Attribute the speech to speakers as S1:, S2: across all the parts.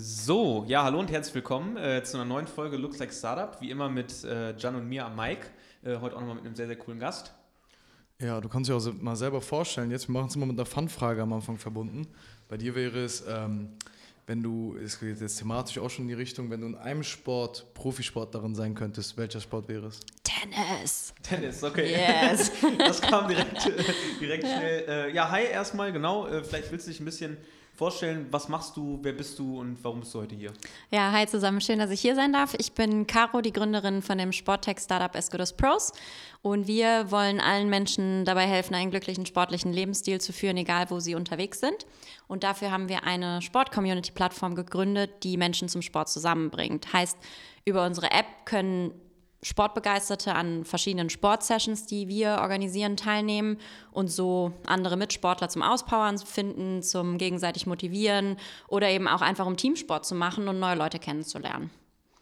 S1: So, ja, hallo und herzlich willkommen äh, zu einer neuen Folge Looks Like Startup. Wie immer mit äh, Jan und mir am Mike. Äh, heute auch nochmal mit einem sehr, sehr coolen Gast.
S2: Ja, du kannst dir auch mal selber vorstellen, jetzt, wir machen es immer mit einer Fun-Frage am Anfang verbunden. Bei dir wäre es, ähm, wenn du, es geht jetzt thematisch auch schon in die Richtung, wenn du in einem Sport Profisport darin sein könntest, welcher Sport wäre es?
S3: Tennis.
S1: Tennis, okay.
S3: Yes.
S1: das kam direkt, äh, direkt schnell. Äh, ja, hi erstmal, genau. Äh, vielleicht willst du dich ein bisschen vorstellen, was machst du, wer bist du und warum bist du heute hier?
S3: Ja, hi zusammen, schön, dass ich hier sein darf. Ich bin Caro, die Gründerin von dem Sporttech-Startup As Pros und wir wollen allen Menschen dabei helfen, einen glücklichen sportlichen Lebensstil zu führen, egal wo sie unterwegs sind. Und dafür haben wir eine Sport-Community-Plattform gegründet, die Menschen zum Sport zusammenbringt. Heißt, über unsere App können Sportbegeisterte an verschiedenen Sportsessions, die wir organisieren, teilnehmen und so andere Mitsportler zum Auspowern finden, zum gegenseitig motivieren oder eben auch einfach um Teamsport zu machen und neue Leute kennenzulernen.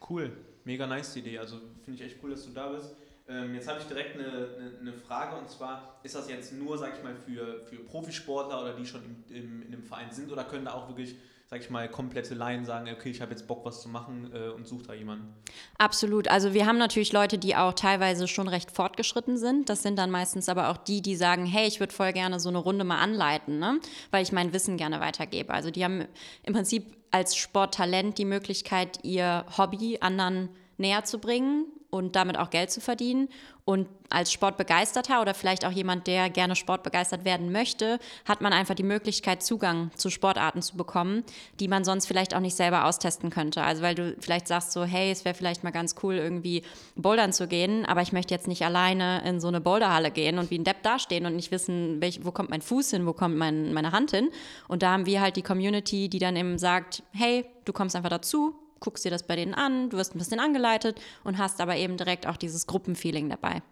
S1: Cool, mega nice Idee. Also finde ich echt cool, dass du da bist. Ähm, jetzt habe ich direkt eine, eine, eine, Frage und zwar, ist das jetzt nur, sag ich mal, für, für Profisportler oder die schon im, im, in einem Verein sind oder können da auch wirklich sag ich mal, komplette Laien sagen, okay, ich habe jetzt Bock, was zu machen äh, und suche da jemanden?
S3: Absolut. Also wir haben natürlich Leute, die auch teilweise schon recht fortgeschritten sind. Das sind dann meistens aber auch die, die sagen, hey, ich würde voll gerne so eine Runde mal anleiten, ne? weil ich mein Wissen gerne weitergebe. Also die haben im Prinzip als Sporttalent die Möglichkeit, ihr Hobby anderen näher zu bringen und damit auch Geld zu verdienen. Und als Sportbegeisterter oder vielleicht auch jemand, der gerne sportbegeistert werden möchte, hat man einfach die Möglichkeit, Zugang zu Sportarten zu bekommen, die man sonst vielleicht auch nicht selber austesten könnte. Also weil du vielleicht sagst so, hey, es wäre vielleicht mal ganz cool, irgendwie bouldern zu gehen, aber ich möchte jetzt nicht alleine in so eine Boulderhalle gehen und wie ein Depp dastehen und nicht wissen, welch, wo kommt mein Fuß hin, wo kommt mein, meine Hand hin. Und da haben wir halt die Community, die dann eben sagt, hey, du kommst einfach dazu, guckst dir das bei denen an, du wirst ein bisschen angeleitet und hast aber eben direkt auch dieses Gruppenfeeling dabei.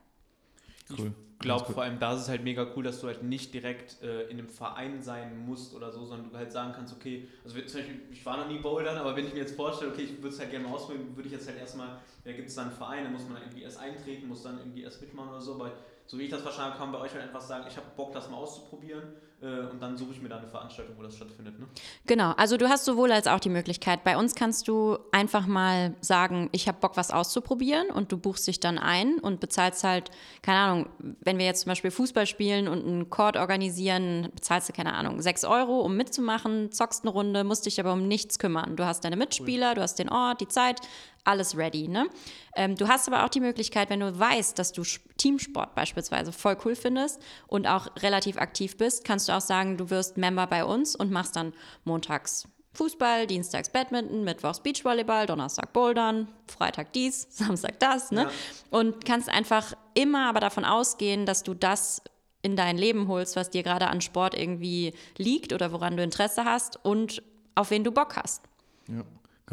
S1: Cool. Ich glaube, vor allem da ist es halt mega cool, dass du halt nicht direkt äh, in einem Verein sein musst oder so, sondern du halt sagen kannst, okay, also zum Beispiel, ich war noch nie Bouldern, aber wenn ich mir jetzt vorstelle, okay, ich würde es halt gerne mal ausprobieren, würde ich jetzt halt erstmal, da gibt es dann einen Verein, da muss man irgendwie erst eintreten, muss dann irgendwie erst mitmachen oder so, weil so wie ich das verstanden habe, kann man bei euch halt einfach sagen, ich habe Bock, das mal auszuprobieren und dann suche ich mir da eine Veranstaltung, wo das stattfindet. Ne?
S3: Genau, also du hast sowohl als auch die Möglichkeit. Bei uns kannst du einfach mal sagen, ich habe Bock, was auszuprobieren und du buchst dich dann ein und bezahlst halt, keine Ahnung, wenn wir jetzt zum Beispiel Fußball spielen und einen Chord organisieren, bezahlst du, keine Ahnung, sechs Euro, um mitzumachen, zockst eine Runde, musst dich aber um nichts kümmern. Du hast deine Mitspieler, cool. du hast den Ort, die Zeit, alles ready. Ne? Ähm, du hast aber auch die Möglichkeit, wenn du weißt, dass du Teamsport beispielsweise voll cool findest und auch relativ aktiv bist, kannst du auch sagen, du wirst Member bei uns und machst dann montags Fußball, dienstags Badminton, mittwochs Beachvolleyball, Donnerstag Bouldern, Freitag dies, Samstag das. Ne? Ja. Und kannst einfach immer aber davon ausgehen, dass du das in dein Leben holst, was dir gerade an Sport irgendwie liegt oder woran du Interesse hast und auf wen du Bock hast.
S2: Ja.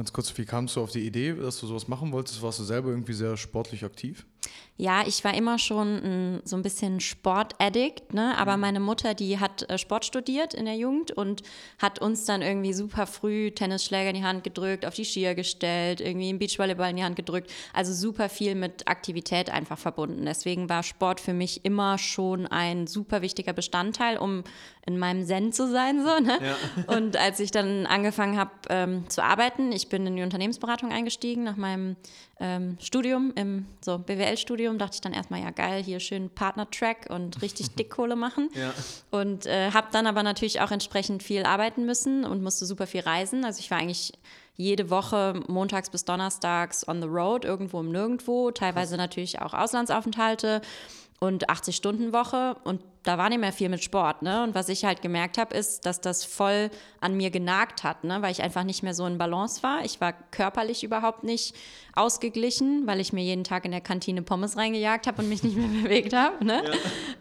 S2: Ganz kurz, wie kamst du auf die Idee, dass du sowas machen wolltest? Warst du selber irgendwie sehr sportlich aktiv?
S3: Ja, ich war immer schon ein, so ein bisschen Sportaddict, ne? aber mhm. meine Mutter, die hat äh, Sport studiert in der Jugend und hat uns dann irgendwie super früh Tennisschläger in die Hand gedrückt, auf die Skier gestellt, irgendwie einen Beachvolleyball in die Hand gedrückt. Also super viel mit Aktivität einfach verbunden. Deswegen war Sport für mich immer schon ein super wichtiger Bestandteil, um in meinem Zen zu sein. So, ne? Ja. Und als ich dann angefangen habe ähm, zu arbeiten, ich bin in die Unternehmensberatung eingestiegen nach meinem ähm, Studium, im so BWL-Studium, dachte ich dann erstmal, ja geil, hier schön Partner-Track und richtig Dickkohle machen. Ja. Und äh, habe dann aber natürlich auch entsprechend viel arbeiten müssen und musste super viel reisen. Also ich war eigentlich jede Woche montags bis donnerstags on the road, irgendwo im Nirgendwo, teilweise natürlich auch Auslandsaufenthalte und 80-Stunden-Woche und da war nicht mehr viel mit Sport. Ne? Und was ich halt gemerkt habe, ist, dass das voll an mir genagt hat, ne? weil ich einfach nicht mehr so in Balance war. Ich war körperlich überhaupt nicht ausgeglichen, weil ich mir jeden Tag in der Kantine Pommes reingejagt habe und mich nicht mehr bewegt habe. Ne? Ja.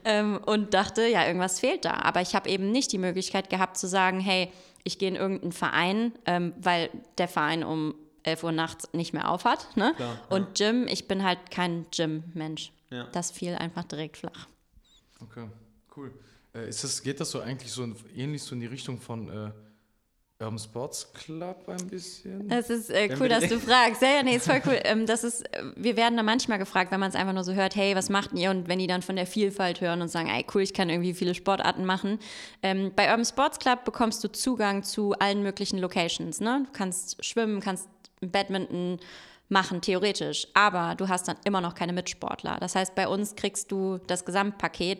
S3: Ähm, und dachte, ja, irgendwas fehlt da. Aber ich habe eben nicht die Möglichkeit gehabt zu sagen, hey, ich gehe in irgendeinen Verein, ähm, weil der Verein um 11 Uhr nachts nicht mehr aufhat. Ne? Klar, ja. Und Gym, ich bin halt kein Gym-Mensch. Ja. Das fiel einfach direkt flach.
S2: Okay, cool. Äh, ist das, geht das so eigentlich so ähnlich so in die Richtung von, äh, Urban Sports Club ein bisschen.
S3: Das ist äh, cool, dass du fragst. Ja, ja, nee, ist voll cool. Ähm, das ist, äh, wir werden da manchmal gefragt, wenn man es einfach nur so hört, hey, was macht ihr? Und wenn die dann von der Vielfalt hören und sagen, ey, cool, ich kann irgendwie viele Sportarten machen. Ähm, bei Urban Sports Club bekommst du Zugang zu allen möglichen Locations. Ne? Du kannst schwimmen, kannst Badminton machen, theoretisch. Aber du hast dann immer noch keine Mitsportler. Das heißt, bei uns kriegst du das Gesamtpaket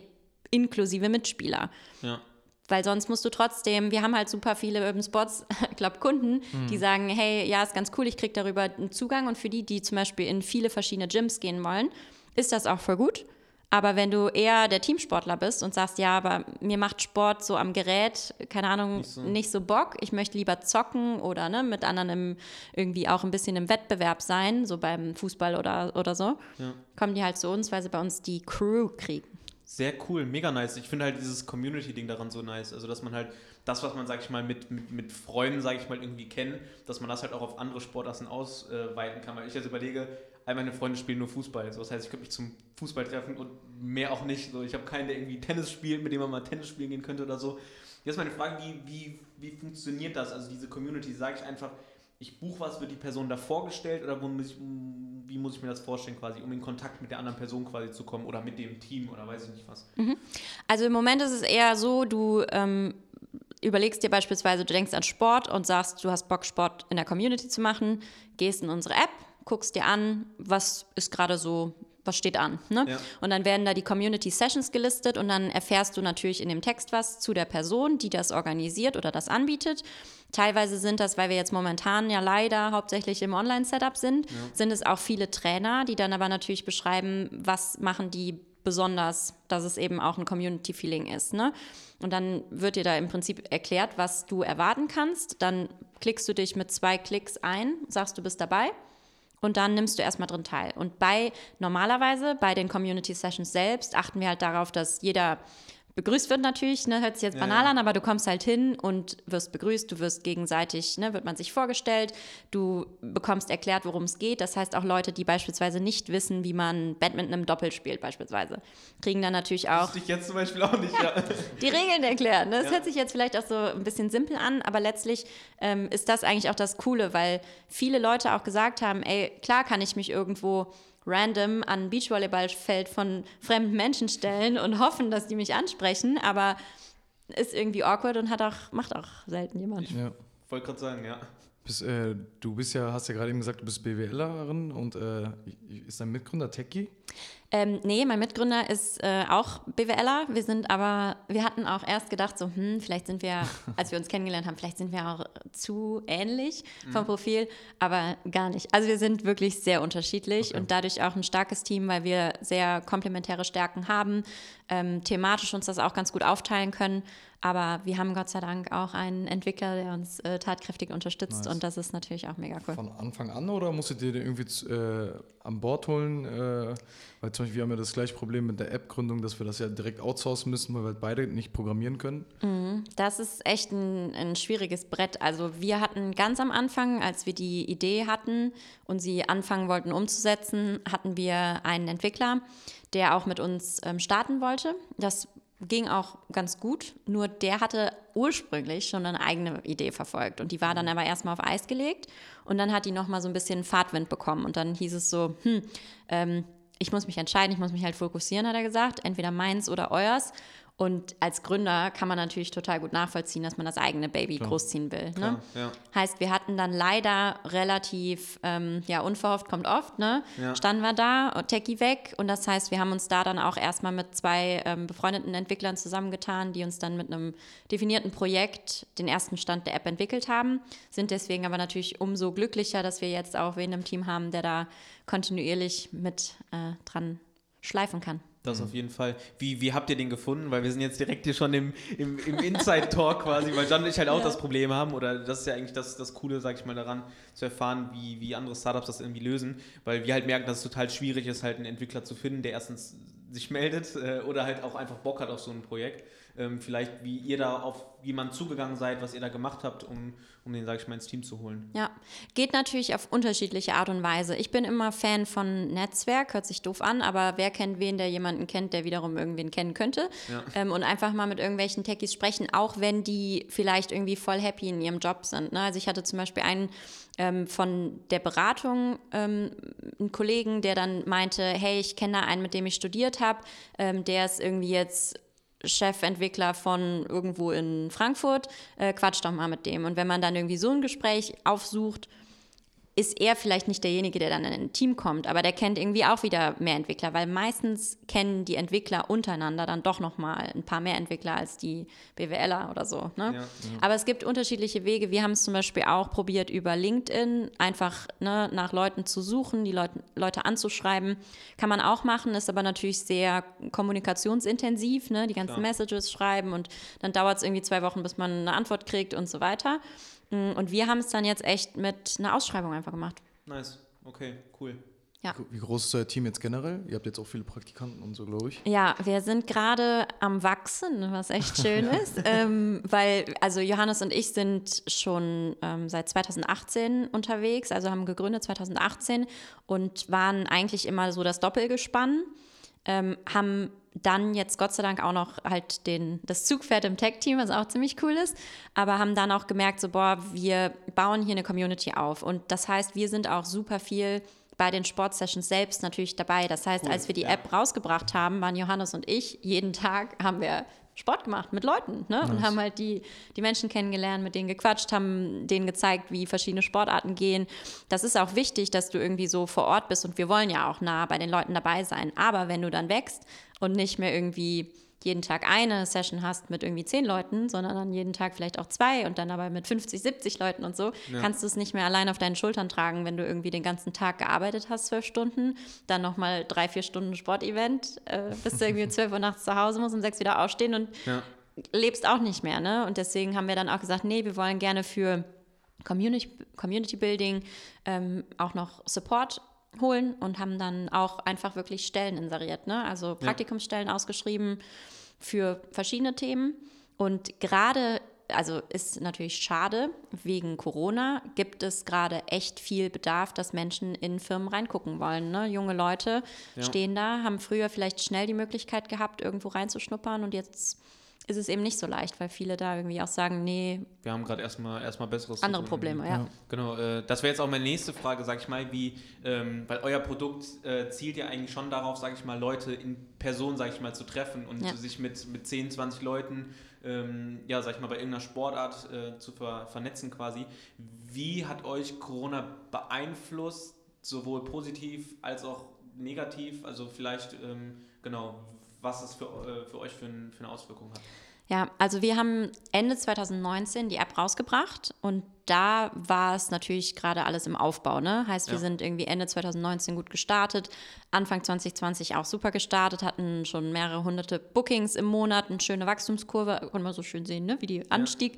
S3: inklusive Mitspieler.
S1: Ja.
S3: Weil sonst musst du trotzdem, wir haben halt super viele Urban Sports Club Kunden,
S1: Mhm.
S3: die sagen, hey, ja, ist ganz cool, ich kriege darüber einen Zugang und für die, die zum Beispiel in viele verschiedene Gyms gehen wollen, ist das auch voll gut. Aber wenn du eher der Teamsportler bist und sagst, ja, aber mir macht Sport so am Gerät, keine Ahnung, nicht so,
S1: so.
S3: Bock, ich möchte lieber zocken oder ne, mit anderen im, irgendwie auch ein bisschen im Wettbewerb sein, so beim Fußball oder, oder so,
S1: Ja.
S3: kommen die halt zu uns, weil sie bei uns die Crew kriegen.
S1: Sehr cool, mega nice. Ich finde halt dieses Community-Ding daran so nice. Also, dass man halt das, was man, sag ich mal, mit, mit, mit Freunden, sag ich mal, irgendwie kennt, dass man das halt auch auf andere Sportarten ausweiten kann. Weil ich jetzt überlege, all meine Freunde spielen nur Fußball. So, das heißt, ich könnte mich zum Fußball treffen und mehr auch nicht. So, ich habe keinen, der irgendwie Tennis spielt, mit dem man mal Tennis spielen gehen könnte oder so. Jetzt meine Frage, wie, wie, wie funktioniert das? Also diese Community, sage ich einfach, ich buche was, wird die Person da vorgestellt oder muss ich, wie muss ich mir das vorstellen quasi, um in Kontakt mit der anderen Person quasi zu kommen oder mit dem Team oder weiß ich nicht was.
S3: Also im Moment ist es eher so, du ähm, überlegst dir beispielsweise, du denkst an Sport und sagst, du hast Bock, Sport in der Community zu machen, gehst in unsere App, guckst dir an, was ist gerade so, was steht an. Ne?
S1: Ja.
S3: Und dann werden da die Community Sessions gelistet und dann erfährst du natürlich in dem Text was zu der Person, die das organisiert oder das anbietet. Teilweise sind das, weil wir jetzt momentan ja leider hauptsächlich im Online-Setup sind, sind es auch viele Trainer, die dann aber natürlich beschreiben, was machen die besonders, dass es eben auch ein Community-Feeling ist. Ne? Und dann wird dir da im Prinzip erklärt, was du erwarten kannst. Dann klickst du dich mit zwei Klicks ein, sagst, du bist dabei. Und dann nimmst du erstmal drin teil. Und bei normalerweise, bei den Community Sessions selbst, achten wir halt darauf, dass jeder begrüßt wird natürlich, ne, hört sich jetzt
S1: Ja,
S3: banal
S1: ja.
S3: an, aber du kommst halt hin und wirst begrüßt, du wirst gegenseitig, ne, wird man sich vorgestellt, du bekommst erklärt, worum es geht. Das heißt auch Leute, die beispielsweise nicht wissen, wie man Badminton im Doppel spielt beispielsweise, kriegen dann natürlich auch
S1: Wusste ich jetzt zum Beispiel auch nicht, ja.
S3: die Regeln erklären. Ne? Das
S1: Ja.
S3: hört sich jetzt vielleicht auch so ein bisschen simpel an, aber letztlich ähm, ist das eigentlich auch das Coole, weil viele Leute auch gesagt haben, ey, klar kann ich mich irgendwo random an ein Beachvolleyballfeld von fremden Menschen stellen und hoffen, dass die mich ansprechen, aber ist irgendwie awkward und hat auch, macht auch selten jemand.
S2: Ja.
S1: Wollte gerade sagen, ja.
S2: Bist, äh, du bist ja, hast ja gerade eben gesagt, du bist BWLerin und äh, ist dein Mitgründer Techie?
S3: Ähm, nee, mein Mitgründer ist äh, auch BWLer. Wir sind aber, wir hatten auch erst gedacht, so, hm, vielleicht sind wir, als wir uns kennengelernt haben, vielleicht sind wir auch zu ähnlich vom Profil, aber gar nicht. Also wir sind wirklich sehr unterschiedlich
S2: Okay.
S3: und dadurch auch ein starkes Team, weil wir sehr komplementäre Stärken haben, ähm, thematisch uns das auch ganz gut aufteilen können. Aber wir haben Gott sei Dank auch einen Entwickler, der uns äh, tatkräftig unterstützt
S2: Nice.
S3: und das ist natürlich auch mega cool.
S2: Von Anfang an oder musstet ihr den irgendwie äh, an Bord holen? Äh, weil zum Beispiel wir haben ja das gleiche Problem mit der App-Gründung, dass wir das ja direkt outsourcen müssen, weil wir halt beide nicht programmieren können.
S3: Das ist echt ein, ein schwieriges Brett. Also wir hatten ganz am Anfang, als wir die Idee hatten und sie anfangen wollten umzusetzen, hatten wir einen Entwickler, der auch mit uns ähm, starten wollte. Das ging auch ganz gut, nur der hatte ursprünglich schon eine eigene Idee verfolgt und die war dann aber erstmal auf Eis gelegt und dann hat die nochmal so ein bisschen Fahrtwind bekommen und dann hieß es so, hm, ähm, ich muss mich entscheiden, ich muss mich halt fokussieren, hat er gesagt, entweder meins oder euers. Und als Gründer kann man natürlich total gut nachvollziehen, dass man das eigene Baby großziehen will. Ne?
S1: Klar, ja.
S3: Heißt, wir hatten dann leider relativ, ähm, ja, unverhofft kommt oft, ne?
S1: Ja.
S3: Standen wir da, Techie weg. Und das heißt, wir haben uns da dann auch erstmal mit zwei ähm, befreundeten Entwicklern zusammengetan, die uns dann mit einem definierten Projekt den ersten Stand der App entwickelt haben. Sind deswegen aber natürlich umso glücklicher, dass wir jetzt auch wen im Team haben, der da kontinuierlich mit äh, dran schleifen kann.
S1: Das auf jeden Fall. Wie, wie habt ihr den gefunden? Weil wir sind jetzt direkt hier schon im, im, im Inside-Talk quasi, weil John und ich halt auch
S3: Ja.
S1: das Problem haben. Oder das ist ja eigentlich das, das Coole, sag ich mal, daran zu erfahren, wie, wie andere Startups das irgendwie lösen. Weil wir halt merken, dass es total schwierig ist, halt einen Entwickler zu finden, der erstens sich meldet äh, oder halt auch einfach Bock hat auf so ein Projekt. Ähm, vielleicht, wie ihr da auf jemanden zugegangen seid, was ihr da gemacht habt, um, um den, sag ich mal, ins Team zu holen.
S3: Ja, geht natürlich auf unterschiedliche Art und Weise. Ich bin immer Fan von Netzwerk, hört sich doof an, aber wer kennt wen, der jemanden kennt, der wiederum irgendwen kennen könnte? Ja. Ähm, und einfach mal mit irgendwelchen Techies sprechen, auch wenn die vielleicht irgendwie voll happy in ihrem Job sind. Ne? Also ich hatte zum Beispiel einen ähm, von der Beratung ähm, einen Kollegen, der dann meinte, hey, ich kenne da einen, mit dem ich studiert habe, ähm, der ist irgendwie jetzt Chefentwickler von irgendwo in Frankfurt, äh, quatscht doch mal mit dem. Und wenn man dann irgendwie so ein Gespräch aufsucht, ist er vielleicht nicht derjenige, der dann in ein Team kommt, aber der kennt irgendwie auch wieder mehr Entwickler, weil meistens kennen die Entwickler untereinander dann doch noch mal ein paar mehr Entwickler als die BWLer oder so. Ne? Ja, ja. Aber es gibt unterschiedliche Wege. Wir haben es zum Beispiel auch probiert über LinkedIn einfach ne, nach Leuten zu suchen, die Leute, Leute anzuschreiben. Kann man auch machen, ist aber natürlich sehr kommunikationsintensiv, ne? die ganzen Klar. Messages schreiben und dann dauert es irgendwie zwei Wochen, bis man eine Antwort kriegt und so weiter. Mm, und wir haben es dann jetzt echt mit einer Ausschreibung einfach gemacht.
S1: Nice, okay, cool.
S2: Ja. Wie groß ist euer Team jetzt generell? Ihr habt jetzt auch viele Praktikanten und so, glaube ich.
S3: Ja, wir sind gerade am Wachsen, was echt schön ist. ähm, weil, also Johannes und ich sind schon ähm, seit 2018 unterwegs, also haben gegründet 2018 und waren eigentlich immer so das Doppelgespann. Ähm, haben dann jetzt Gott sei Dank auch noch halt den, das Zugpferd im Tech-Team, was auch ziemlich cool ist, aber haben dann auch gemerkt, so, boah, wir bauen hier eine Community auf. Und das heißt, wir sind auch super viel bei den Sportsessions selbst natürlich dabei. Das heißt, cool, als wir die ja. App rausgebracht haben, waren Johannes und ich, jeden Tag haben wir Sport gemacht mit Leuten ne? und haben halt die, die Menschen kennengelernt, mit denen gequatscht, haben denen gezeigt, wie verschiedene Sportarten gehen. Das ist auch wichtig, dass du irgendwie so vor Ort bist und wir wollen ja auch nah bei den Leuten dabei sein. Aber wenn du dann wächst und nicht mehr irgendwie jeden Tag eine Session hast mit irgendwie zehn Leuten, sondern dann jeden Tag vielleicht auch zwei und dann aber mit 50, 70 Leuten und so, ja. kannst du es nicht mehr allein auf deinen Schultern tragen, wenn du irgendwie den ganzen Tag gearbeitet hast, zwölf Stunden, dann nochmal drei, vier Stunden Sportevent, äh, bis du irgendwie zwölf Uhr nachts zu Hause musst, um sechs wieder aufstehen und ja. lebst auch nicht mehr. Ne? Und deswegen haben wir dann auch gesagt, nee, wir wollen gerne für Community, Community Building ähm, auch noch Support holen und haben dann auch einfach wirklich Stellen inseriert, ne? also Praktikumsstellen ja. ausgeschrieben für verschiedene Themen. Und gerade, also ist natürlich schade, wegen Corona gibt es gerade echt viel Bedarf, dass Menschen in Firmen reingucken wollen. Ne? Junge Leute ja. stehen da, haben früher vielleicht schnell die Möglichkeit gehabt, irgendwo reinzuschnuppern und jetzt ist es eben nicht so leicht, weil viele da irgendwie auch sagen, nee.
S1: Wir haben gerade erstmal erstmal besseres.
S3: Andere Probleme, ja. ja.
S1: Genau, äh, das wäre jetzt auch meine nächste Frage, sag ich mal, wie, ähm, weil euer Produkt äh, zielt ja eigentlich schon darauf, sag ich mal, Leute in Person, sag ich mal, zu treffen und ja. sich mit, mit 10, 20 Leuten, ähm, ja, sag ich mal, bei irgendeiner Sportart äh, zu ver vernetzen quasi. Wie hat euch Corona beeinflusst, sowohl positiv als auch negativ? Also vielleicht, ähm, genau, was es für, äh, für euch für, ein, für eine Auswirkung hat.
S3: Ja, also wir haben Ende 2019 die App rausgebracht und da war es natürlich gerade alles im Aufbau. Ne? Heißt, wir ja. sind irgendwie Ende 2019 gut gestartet, Anfang 2020 auch super gestartet, hatten schon mehrere hunderte Bookings im Monat, eine schöne Wachstumskurve, konnte man so schön sehen, ne? wie die anstieg.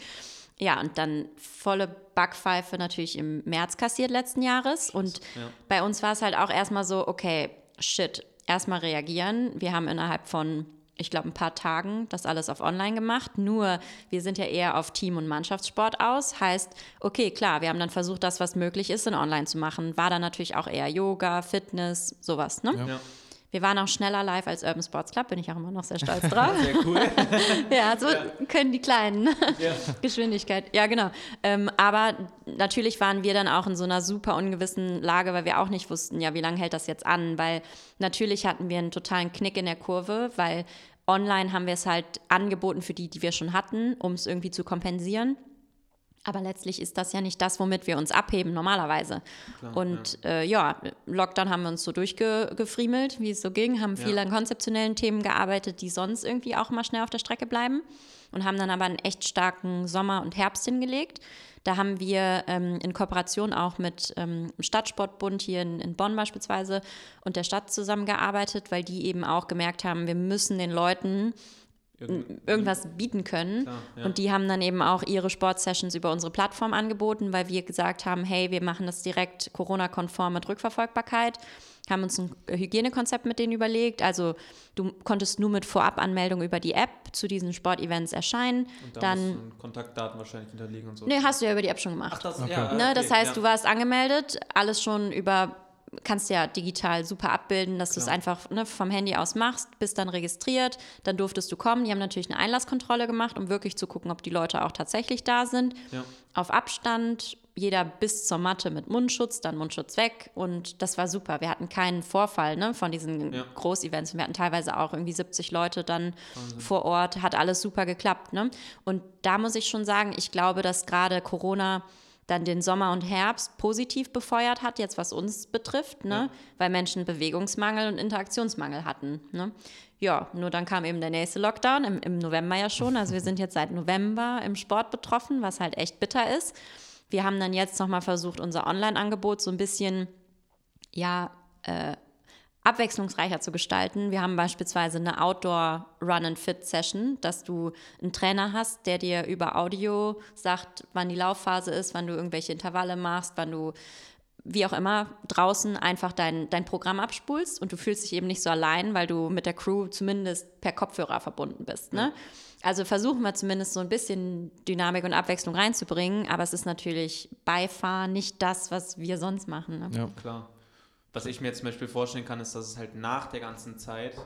S3: Ja. ja. und dann volle Backpfeife natürlich im März kassiert letzten Jahres. Und ja. bei uns war es halt auch erstmal so, okay, shit, erstmal reagieren. Wir haben innerhalb von, ich glaube, ein paar Tagen das alles auf Online gemacht. Nur wir sind ja eher auf Team- und Mannschaftssport aus. Heißt, okay, klar, wir haben dann versucht, das, was möglich ist, in Online zu machen. War dann natürlich auch eher Yoga, Fitness, sowas. Ne? Ja. Wir waren auch schneller live als Urban Sports Club, bin ich auch immer noch sehr stolz drauf. sehr cool. ja, so ja. können die kleinen ja. Geschwindigkeit. Ja, genau. Ähm, aber natürlich waren wir dann auch in so einer super ungewissen Lage, weil wir auch nicht wussten, ja, wie lange hält das jetzt an? Weil natürlich hatten wir einen totalen Knick in der Kurve, weil online haben wir es halt angeboten für die, die wir schon hatten, um es irgendwie zu kompensieren. Aber letztlich ist das ja nicht das, womit wir uns abheben normalerweise. Klar, und ja. Äh, ja. Lockdown haben wir uns so durchgefriemelt, wie es so ging, haben viel ja. an konzeptionellen Themen gearbeitet, die sonst irgendwie auch mal schnell auf der Strecke bleiben und haben dann aber einen echt starken Sommer und Herbst hingelegt. Da haben wir ähm, in Kooperation auch mit ähm, dem Stadtsportbund hier in, in Bonn beispielsweise und der Stadt zusammengearbeitet, weil die eben auch gemerkt haben, wir müssen den Leuten irgendwas bieten können. Klar, ja. Und die haben dann eben auch ihre Sportsessions über unsere Plattform angeboten, weil wir gesagt haben, hey, wir machen das direkt Corona-konform mit Rückverfolgbarkeit, haben uns ein Hygienekonzept mit denen überlegt. Also du konntest nur mit Vorabanmeldung über die App zu diesen Sportevents erscheinen.
S1: Und dann, dann
S3: Kontaktdaten
S1: wahrscheinlich hinterlegen und so.
S3: Nee, hast du ja über die App schon gemacht. Ach, das, okay. ja, ne, okay, das heißt, ja. du warst angemeldet, alles schon über kannst ja digital super abbilden, dass du es einfach ne, vom Handy aus machst, bist dann registriert, dann durftest du kommen. Die haben natürlich eine Einlasskontrolle gemacht, um wirklich zu gucken, ob die Leute auch tatsächlich da sind. Ja. Auf Abstand, jeder bis zur Matte mit Mundschutz, dann Mundschutz weg und das war super. Wir hatten keinen Vorfall ne, von diesen ja. Großevents. Wir hatten teilweise auch irgendwie 70 Leute dann Wahnsinn. vor Ort, hat alles super geklappt. Ne? Und da muss ich schon sagen, ich glaube, dass gerade Corona dann den Sommer und Herbst positiv befeuert hat, jetzt was uns betrifft, ne? Ja. weil Menschen Bewegungsmangel und Interaktionsmangel hatten. Ne? Ja, nur dann kam eben der nächste Lockdown, im, im November ja schon. Also wir sind jetzt seit November im Sport betroffen, was halt echt bitter ist. Wir haben dann jetzt nochmal versucht, unser Online-Angebot so ein bisschen, ja, äh, abwechslungsreicher zu gestalten. Wir haben beispielsweise eine Outdoor Run and Fit Session, dass du einen Trainer hast, der dir über Audio sagt, wann die Laufphase ist, wann du irgendwelche Intervalle machst, wann du wie auch immer draußen einfach dein, dein Programm abspulst und du fühlst dich eben nicht so allein, weil du mit der Crew zumindest per Kopfhörer verbunden bist. Ne? Also versuchen wir zumindest so ein bisschen Dynamik und Abwechslung reinzubringen, aber es ist natürlich Beifahren nicht das, was wir sonst machen. Ne?
S1: Ja, klar. Was ich mir jetzt zum Beispiel vorstellen kann, ist, dass es halt nach der ganzen Zeit,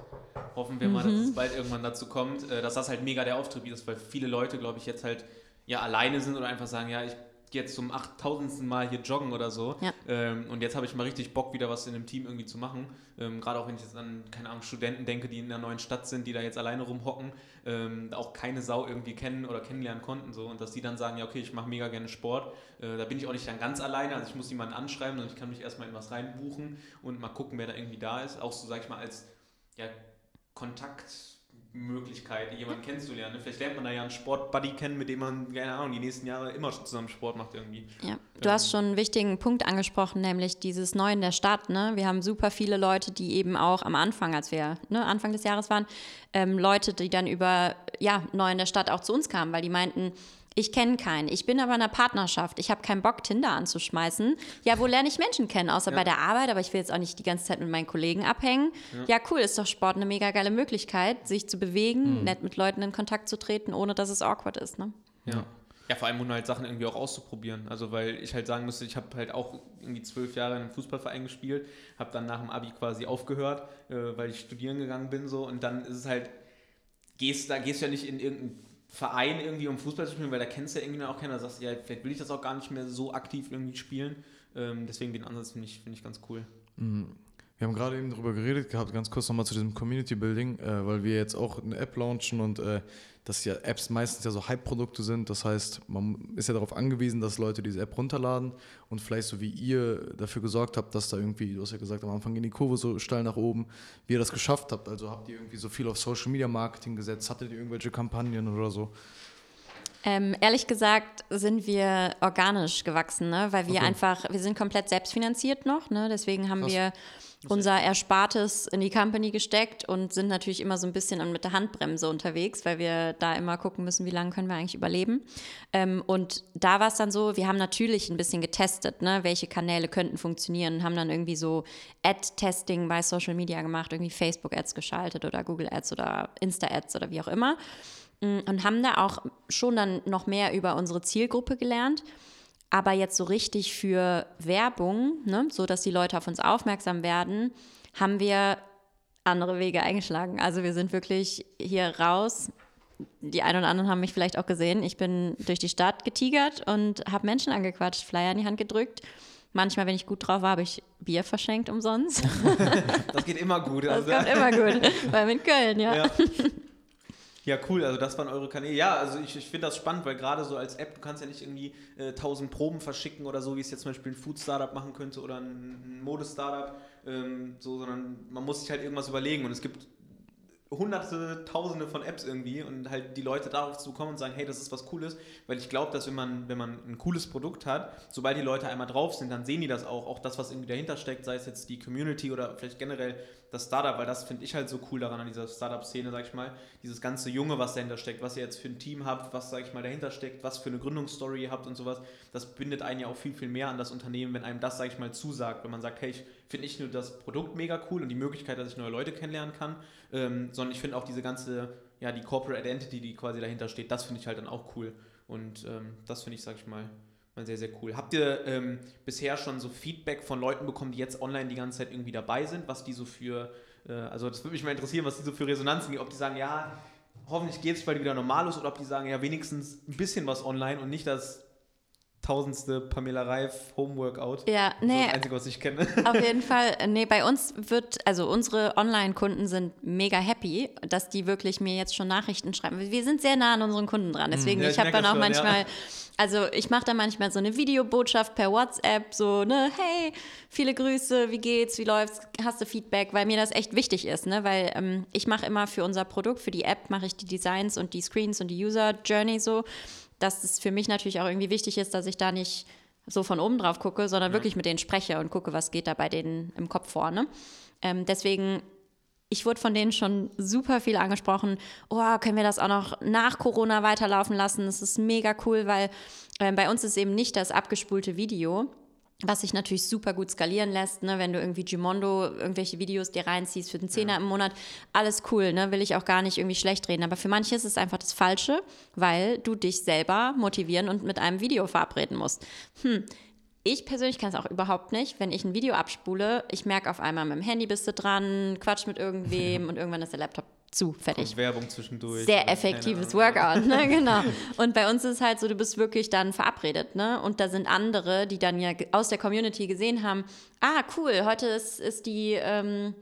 S1: hoffen wir mal, mhm. dass es bald irgendwann dazu kommt, äh, dass das halt mega der Auftrieb ist, weil viele Leute, glaube ich, jetzt halt ja alleine sind oder einfach sagen, ja, ich jetzt zum 8000. Mal hier joggen oder so. Ja. Ähm, und jetzt habe ich mal richtig Bock, wieder was in einem Team irgendwie zu machen. Ähm, Gerade auch wenn ich jetzt an, keine Ahnung, Studenten denke, die in einer neuen Stadt sind, die da jetzt alleine rumhocken, ähm, auch keine Sau irgendwie kennen oder kennenlernen konnten. So. Und dass die dann sagen, ja, okay, ich mache mega gerne Sport. Äh, da bin ich auch nicht dann ganz alleine. Also ich muss jemanden anschreiben und ich kann mich erstmal in was reinbuchen und mal gucken, wer da irgendwie da ist. Auch so, sag ich mal, als ja, Kontakt Möglichkeit, jemanden kennenzulernen. Vielleicht lernt man da ja einen Sportbuddy kennen, mit dem man, keine Ahnung, die nächsten Jahre immer zusammen Sport macht irgendwie.
S3: Ja, du ähm. hast schon einen wichtigen Punkt angesprochen, nämlich dieses Neu in der Stadt. Ne? Wir haben super viele Leute, die eben auch am Anfang, als wir ne, Anfang des Jahres waren, ähm, Leute, die dann über ja, Neu in der Stadt auch zu uns kamen, weil die meinten, ich kenne keinen. Ich bin aber in einer Partnerschaft. Ich habe keinen Bock, Tinder anzuschmeißen. Ja, wo lerne ich Menschen kennen? Außer ja. bei der Arbeit, aber ich will jetzt auch nicht die ganze Zeit mit meinen Kollegen abhängen. Ja, ja cool, ist doch Sport eine mega geile Möglichkeit, sich zu bewegen, mhm. nett mit Leuten in Kontakt zu treten, ohne dass es awkward ist. Ne?
S1: Ja. Ja, vor allem, um halt Sachen irgendwie auch auszuprobieren. Also, weil ich halt sagen müsste, ich habe halt auch irgendwie zwölf Jahre in einem Fußballverein gespielt, habe dann nach dem Abi quasi aufgehört, äh, weil ich studieren gegangen bin so und dann ist es halt, gehst, da gehst du ja nicht in irgendein Verein irgendwie um Fußball zu spielen, weil da kennst du ja irgendwie auch keiner. Da sagst du, ja, vielleicht will ich das auch gar nicht mehr so aktiv irgendwie spielen. Ähm, deswegen den Ansatz finde ich, find ich ganz cool.
S2: Mhm. Wir haben gerade eben darüber geredet gehabt, ganz kurz nochmal zu diesem Community Building, äh, weil wir jetzt auch eine App launchen und äh, dass ja Apps meistens ja so Hype-Produkte sind. Das heißt, man ist ja darauf angewiesen, dass Leute diese App runterladen und vielleicht so wie ihr dafür gesorgt habt, dass da irgendwie, du hast ja gesagt, am Anfang ging die Kurve so steil nach oben, wie ihr das geschafft habt. Also habt ihr irgendwie so viel auf Social Media Marketing gesetzt? Hattet ihr irgendwelche Kampagnen oder so?
S3: Ähm, ehrlich gesagt sind wir organisch gewachsen, ne? weil wir okay. einfach, wir sind komplett selbstfinanziert noch, ne? deswegen haben Krass. wir unser Erspartes in die Company gesteckt und sind natürlich immer so ein bisschen mit der Handbremse unterwegs, weil wir da immer gucken müssen, wie lange können wir eigentlich überleben. Ähm, und da war es dann so, wir haben natürlich ein bisschen getestet, ne, welche Kanäle könnten funktionieren, haben dann irgendwie so Ad-Testing bei Social Media gemacht, irgendwie Facebook-Ads geschaltet oder Google-Ads oder Insta-Ads oder wie auch immer. Mm, und haben da auch schon dann noch mehr über unsere Zielgruppe gelernt. Aber jetzt so richtig für Werbung, ne, so dass die Leute auf uns aufmerksam werden, haben wir andere Wege eingeschlagen. Also wir sind wirklich hier raus. Die einen oder anderen haben mich vielleicht auch gesehen. Ich bin durch die Stadt getigert und habe Menschen angequatscht, Flyer in die Hand gedrückt. Manchmal, wenn ich gut drauf war, habe ich Bier verschenkt umsonst.
S1: das geht immer gut.
S3: Das also. kommt immer gut. Weil in Köln, ja. ja.
S1: Ja, cool, also das waren eure Kanäle. Ja, also ich, ich finde das spannend, weil gerade so als App, du kannst ja nicht irgendwie äh, 1000 Proben verschicken oder so, wie es jetzt zum Beispiel ein Food-Startup machen könnte oder ein, ein Mode-Startup, ähm, so, sondern man muss sich halt irgendwas überlegen und es gibt hunderte, tausende von Apps irgendwie und halt die Leute darauf zu kommen und sagen, hey, das ist was Cooles, weil ich glaube, dass wenn man, wenn man ein cooles Produkt hat, sobald die Leute einmal drauf sind, dann sehen die das auch, auch das, was irgendwie dahinter steckt, sei es jetzt die Community oder vielleicht generell das Startup, weil das finde ich halt so cool daran an dieser Startup-Szene, sag ich mal, dieses ganze Junge, was dahinter steckt, was ihr jetzt für ein Team habt, was, sag ich mal, dahinter steckt, was für eine Gründungsstory ihr habt und sowas, das bindet einen ja auch viel, viel mehr an das Unternehmen, wenn einem das, sag ich mal, zusagt, wenn man sagt, hey, ich finde nicht nur das Produkt mega cool und die Möglichkeit, dass ich neue Leute kennenlernen kann, ähm, sondern ich finde auch diese ganze, ja, die Corporate Identity, die quasi dahinter steht, das finde ich halt dann auch cool. Und ähm, das finde ich, sag ich mal, mal sehr, sehr cool. Habt ihr ähm, bisher schon so Feedback von Leuten bekommen, die jetzt online die ganze Zeit irgendwie dabei sind, was die so für, äh, also das würde mich mal interessieren, was die so für Resonanzen gibt, ob die sagen, ja, hoffentlich geht es bald wieder normal los oder ob die sagen, ja, wenigstens ein bisschen was online und nicht das tausendste Pamela Reif Homeworkout.
S3: Ja, nee.
S1: Das, das Einzige, was ich kenne.
S3: Auf jeden Fall. Nee, bei uns wird, also unsere Online-Kunden sind mega happy, dass die wirklich mir jetzt schon Nachrichten schreiben. Wir sind sehr nah an unseren Kunden dran. Deswegen,
S1: Ja,
S3: ich
S1: ich
S3: habe dann auch
S1: schon,
S3: manchmal,
S1: ja.
S3: also ich mache dann manchmal so eine Videobotschaft per WhatsApp, so, ne, hey, viele Grüße, wie geht's, wie läuft's, hast du Feedback, weil mir das echt wichtig ist, ne, weil ähm, ich mache immer für unser Produkt, für die App, mache ich die Designs und die Screens und die User Journey so, dass es für mich natürlich auch irgendwie wichtig ist, dass ich da nicht so von oben drauf gucke, sondern wirklich mit denen spreche und gucke, was geht da bei denen im Kopf vor. Ne? Ähm, deswegen, ich wurde von denen schon super viel angesprochen. Oh, können wir das auch noch nach Corona weiterlaufen lassen? Das ist mega cool, weil ähm, bei uns ist eben nicht das abgespulte Video, was sich natürlich super gut skalieren lässt, ne? wenn du irgendwie Gimondo irgendwelche Videos dir reinziehst für den Zehner im Monat, alles cool, ne? will ich auch gar nicht irgendwie schlecht reden. Aber für manche ist es einfach das Falsche, weil du dich selber motivieren und mit einem Video verabreden musst. Hm. Ich persönlich kann es auch überhaupt nicht, wenn ich ein Video abspule, ich merke auf einmal, mit dem Handy bist du dran, quatsch mit irgendwem und irgendwann ist der Laptop zu, fertig
S1: Und Werbung zwischendurch.
S3: sehr effektives. Workout, ne? genau. Und bei uns ist es halt so, du bist wirklich dann verabredet, ne? Und da sind andere, die dann ja aus der Community gesehen haben, ah, cool, heute ist, ist die ähm,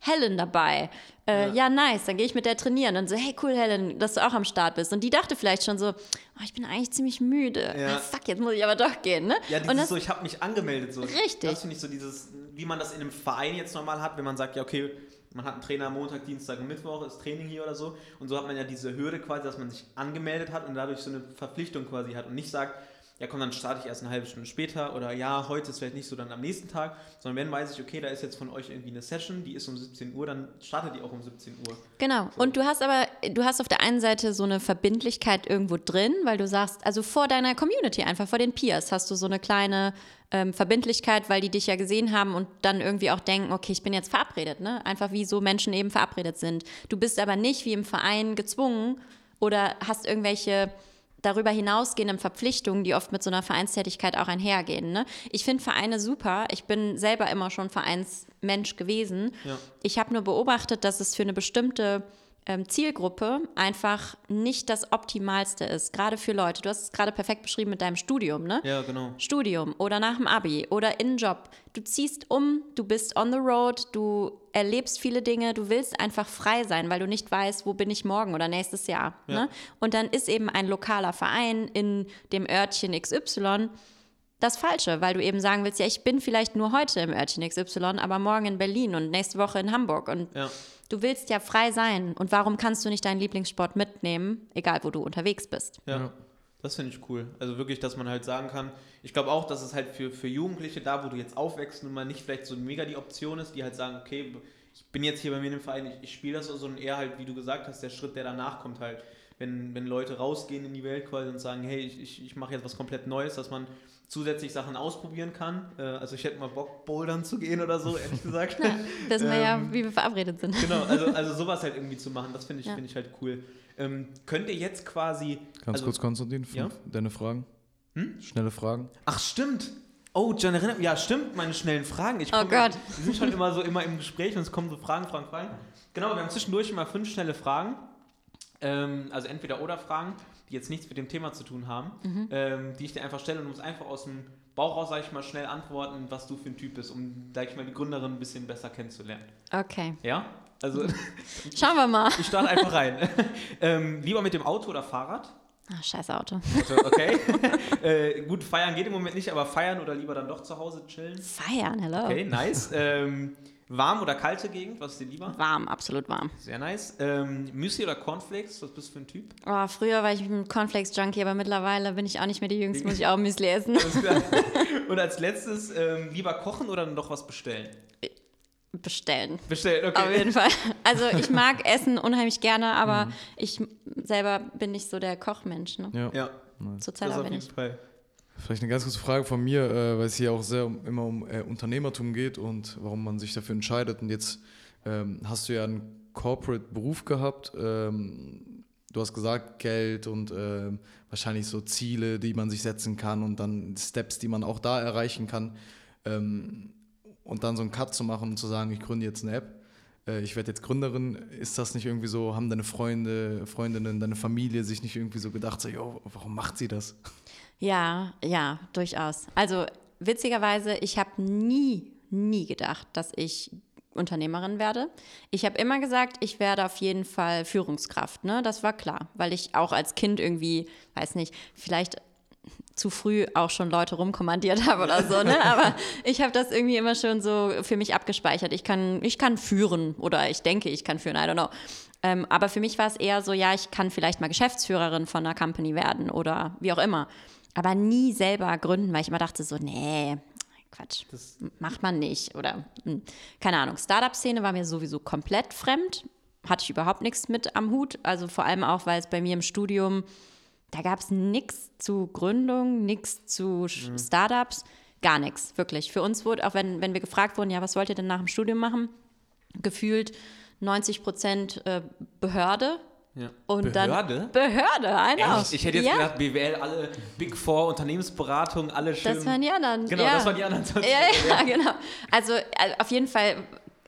S3: Helen dabei. Äh, ja. nice, dann gehe ich mit der trainieren und so, hey, cool, Helen, dass du auch am Start bist. Und die dachte vielleicht schon so, oh, ich bin eigentlich ziemlich müde.
S1: Ja.
S3: Ah, fuck, jetzt muss ich aber doch gehen, ne?
S1: Ja,
S3: und
S1: dieses
S3: das,
S1: so, ich habe mich angemeldet. So.
S3: Richtig.
S1: Das finde ich so dieses, wie man das in einem Verein jetzt normal hat, wenn man sagt, ja, okay, man hat einen Trainer Montag, Dienstag und Mittwoch, ist Training hier oder so. Und so hat man ja diese Hürde quasi, dass man sich angemeldet hat und dadurch so eine Verpflichtung quasi hat und nicht sagt, ja komm, dann starte ich erst eine halbe Stunde später oder ja, heute ist vielleicht nicht so, dann am nächsten Tag, sondern wenn weiß ich, okay, da ist jetzt von euch irgendwie eine Session, die ist um 17 Uhr, dann startet die auch um 17 Uhr.
S3: Genau. Und du hast aber, du hast auf der einen Seite so eine Verbindlichkeit irgendwo drin, weil du sagst, also vor deiner Community, einfach vor den Peers, hast du so eine kleine ähm, Verbindlichkeit, weil die dich ja gesehen haben und dann irgendwie auch denken, okay, ich bin jetzt verabredet, ne? Einfach wie so Menschen eben verabredet sind. Du bist aber nicht wie im Verein gezwungen oder hast irgendwelche darüber hinausgehenden Verpflichtungen, die oft mit so einer Vereinstätigkeit auch einhergehen. Ne? Ich finde Vereine super. Ich bin selber immer schon Vereinsmensch gewesen.
S1: Ja.
S3: Ich habe nur beobachtet, dass es für eine bestimmte Zielgruppe einfach nicht das Optimalste ist, gerade für Leute. Du hast es gerade perfekt beschrieben mit deinem Studium, ne?
S1: Ja, genau.
S3: Studium oder nach dem Abi oder in Job. Du ziehst um, du bist on the road, du erlebst viele Dinge, du willst einfach frei sein, weil du nicht weißt, wo bin ich morgen oder nächstes Jahr.
S1: Ja.
S3: Ne? Und dann ist eben ein lokaler Verein in dem Örtchen XY das Falsche, weil du eben sagen willst, ja, ich bin vielleicht nur heute im Örtchen XY, aber morgen in Berlin und nächste Woche in Hamburg. Und
S1: Ja.
S3: du willst ja frei sein. Und warum kannst du nicht deinen Lieblingssport mitnehmen, egal wo du unterwegs bist?
S1: Ja, das finde ich cool. Also wirklich, dass man halt sagen kann, ich glaube auch, dass es halt für, für Jugendliche da, wo du jetzt aufwächst, nun mal nicht vielleicht so mega die Option ist, die halt sagen, okay, ich bin jetzt hier bei mir im Verein, ich, ich spiele das so, sondern eher halt, wie du gesagt hast, der Schritt, der danach kommt halt. Wenn, wenn Leute rausgehen in die Welt quasi und sagen, hey, ich, ich, ich mache jetzt was komplett Neues, dass man zusätzlich Sachen ausprobieren kann. Äh, Also ich hätte mal Bock, bouldern zu gehen oder so, ehrlich gesagt.
S3: Wissen wir ja,
S1: Ähm,
S3: wie wir verabredet sind.
S1: Genau, also, also sowas halt irgendwie zu machen, das finde ich,
S3: Ja.
S1: finde ich halt cool. Ähm, könnt ihr jetzt quasi.
S2: Ganz
S1: also,
S2: kurz, Konstantin, fünf,
S1: Ja?
S2: deine Fragen.
S1: Hm?
S2: Schnelle Fragen.
S1: Ach, stimmt. Oh, John, erinnert Ja, stimmt, meine schnellen Fragen. Ich
S3: Oh
S1: komm-
S3: Gott.
S1: Wir sind schon immer so immer im Gespräch und es kommen so Fragen, Fragen, Fragen. Genau, wir haben zwischendurch immer fünf schnelle Fragen. Ähm, also entweder oder Fragen, die jetzt nichts mit dem Thema zu tun haben,
S3: Mhm.
S1: ähm, die ich dir einfach stelle und du musst einfach aus dem Bauch raus, sag ich mal, schnell antworten, was du für ein Typ bist, um, sag ich mal, die Gründerin ein bisschen besser kennenzulernen.
S3: Okay.
S1: Ja? Also,
S3: Schauen wir mal.
S1: ich starte einfach rein. ähm, lieber mit dem Auto oder Fahrrad?
S3: Ach, scheiß Auto.
S1: Okay. äh, gut, feiern geht im Moment nicht, aber feiern oder lieber dann doch zu Hause chillen?
S3: Feiern, hello.
S1: Okay, nice. Ähm, warm oder kalte Gegend? Was ist dir lieber?
S3: Warm, absolut warm.
S1: Sehr nice. Ähm, Müsli oder Cornflakes? Was bist du für ein Typ?
S3: Oh, früher war ich ein Cornflakes-Junkie, aber mittlerweile bin ich auch nicht mehr die Jüngste, muss ich auch Müsli essen.
S1: Und als letztes, ähm, lieber kochen oder noch was bestellen?
S3: Bestellen.
S1: Bestellen, okay.
S3: Auf jeden Fall. Also ich mag Essen unheimlich gerne, aber ich selber bin nicht so der Kochmensch. Ne?
S2: Ja.
S1: Ja,
S3: Zurzeit
S1: das
S3: auch
S1: auf
S3: bin
S1: jeden
S3: ich.
S1: Fall.
S2: Vielleicht eine ganz kurze Frage von mir, äh, weil es hier auch sehr um, immer um äh, Unternehmertum geht und warum man sich dafür entscheidet. Und jetzt ähm, hast du ja einen Corporate-Beruf gehabt. Ähm, du hast gesagt, Geld und ähm, wahrscheinlich so Ziele, die man sich setzen kann und dann Steps, die man auch da erreichen kann. Ähm, und dann so einen Cut zu machen und zu sagen, ich gründe jetzt eine App. Äh, ich werde jetzt Gründerin. Ist das nicht irgendwie so, haben deine Freunde, Freundinnen, deine Familie sich nicht irgendwie so gedacht, so, yo, warum macht sie das?
S3: Ja, ja, durchaus. Also witzigerweise, ich habe nie, nie gedacht, dass ich Unternehmerin werde. Ich habe immer gesagt, ich werde auf jeden Fall Führungskraft. Ne? Das war klar, weil ich auch als Kind irgendwie, weiß nicht, vielleicht zu früh auch schon Leute rumkommandiert habe oder so, ne? Aber ich habe das irgendwie immer schon so für mich abgespeichert. Ich kann, ich kann führen oder ich denke, ich kann führen, I don't know. Ähm, aber für mich war es eher so, ja, ich kann vielleicht mal Geschäftsführerin von einer Company werden oder wie auch immer. Aber nie selber gründen, weil ich immer dachte so, nee, Quatsch,
S1: Das-
S3: macht man nicht. Oder, hm, keine Ahnung, Startup-Szene war mir sowieso komplett fremd. Hatte ich überhaupt nichts mit am Hut. Also vor allem auch, weil es bei mir im Studium, da gab es nichts zu Gründung, nichts zu Sch- Startups, gar nichts, wirklich. Für uns wurde, auch wenn, wenn wir gefragt wurden, ja, was wollt ihr denn nach dem Studium machen, gefühlt 90 Prozent äh, Behörde.
S1: Ja.
S3: Und
S1: Behörde?
S3: dann Behörde, einer.
S1: Echt? Ich hätte jetzt
S3: ja,
S1: gedacht, BWL, alle Big Four, Unternehmensberatung, alle schön.
S3: Das waren die anderen.
S1: Genau,
S3: ja.
S1: das waren die anderen.
S3: Ja, ja, genau. Also äh, auf jeden Fall,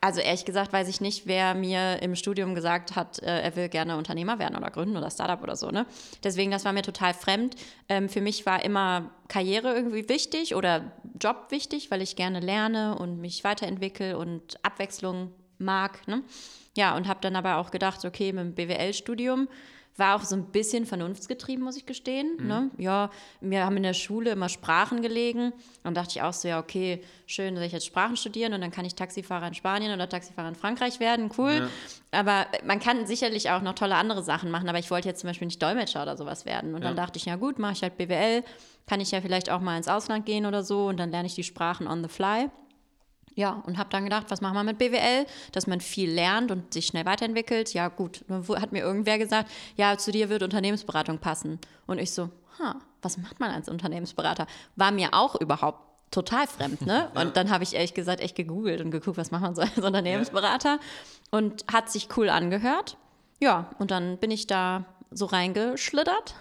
S3: also ehrlich gesagt weiß ich nicht, wer mir im Studium gesagt hat, äh, er will gerne Unternehmer werden oder gründen oder Startup oder so. Ne? Deswegen, das war mir total fremd. Ähm, für mich war immer Karriere irgendwie wichtig oder Job wichtig, weil ich gerne lerne und mich weiterentwickle und Abwechslung mag. Ne? Ja, und habe dann aber auch gedacht, okay, mit dem BWL-Studium war auch so ein bisschen vernunftsgetrieben, muss ich gestehen. Ne? Ja, wir haben in der Schule immer Sprachen gelegen. Dann dachte ich auch so, ja, okay, schön, dass ich jetzt Sprachen studieren und dann kann ich Taxifahrer in Spanien oder Taxifahrer in Frankreich werden, cool. Aber man kann sicherlich auch noch tolle andere Sachen machen, aber ich wollte jetzt zum Beispiel nicht Dolmetscher oder sowas werden. Und dann
S1: Ja.
S3: dachte ich, ja gut, mache ich halt BWL, kann ich ja vielleicht auch mal ins Ausland gehen oder so und dann lerne ich die Sprachen on the fly. Ja, und habe dann gedacht, was machen wir mit BWL? Dass man viel lernt und sich schnell weiterentwickelt. Ja, gut. Dann hat mir irgendwer gesagt, ja, zu dir wird Unternehmensberatung passen. Und ich so, ha, was macht man als Unternehmensberater? War mir auch überhaupt total fremd, ne? Und dann habe ich ehrlich gesagt echt gegoogelt und geguckt, was macht man so als Unternehmensberater? Und hat sich cool angehört. Ja, und dann bin ich da so reingeschlittert.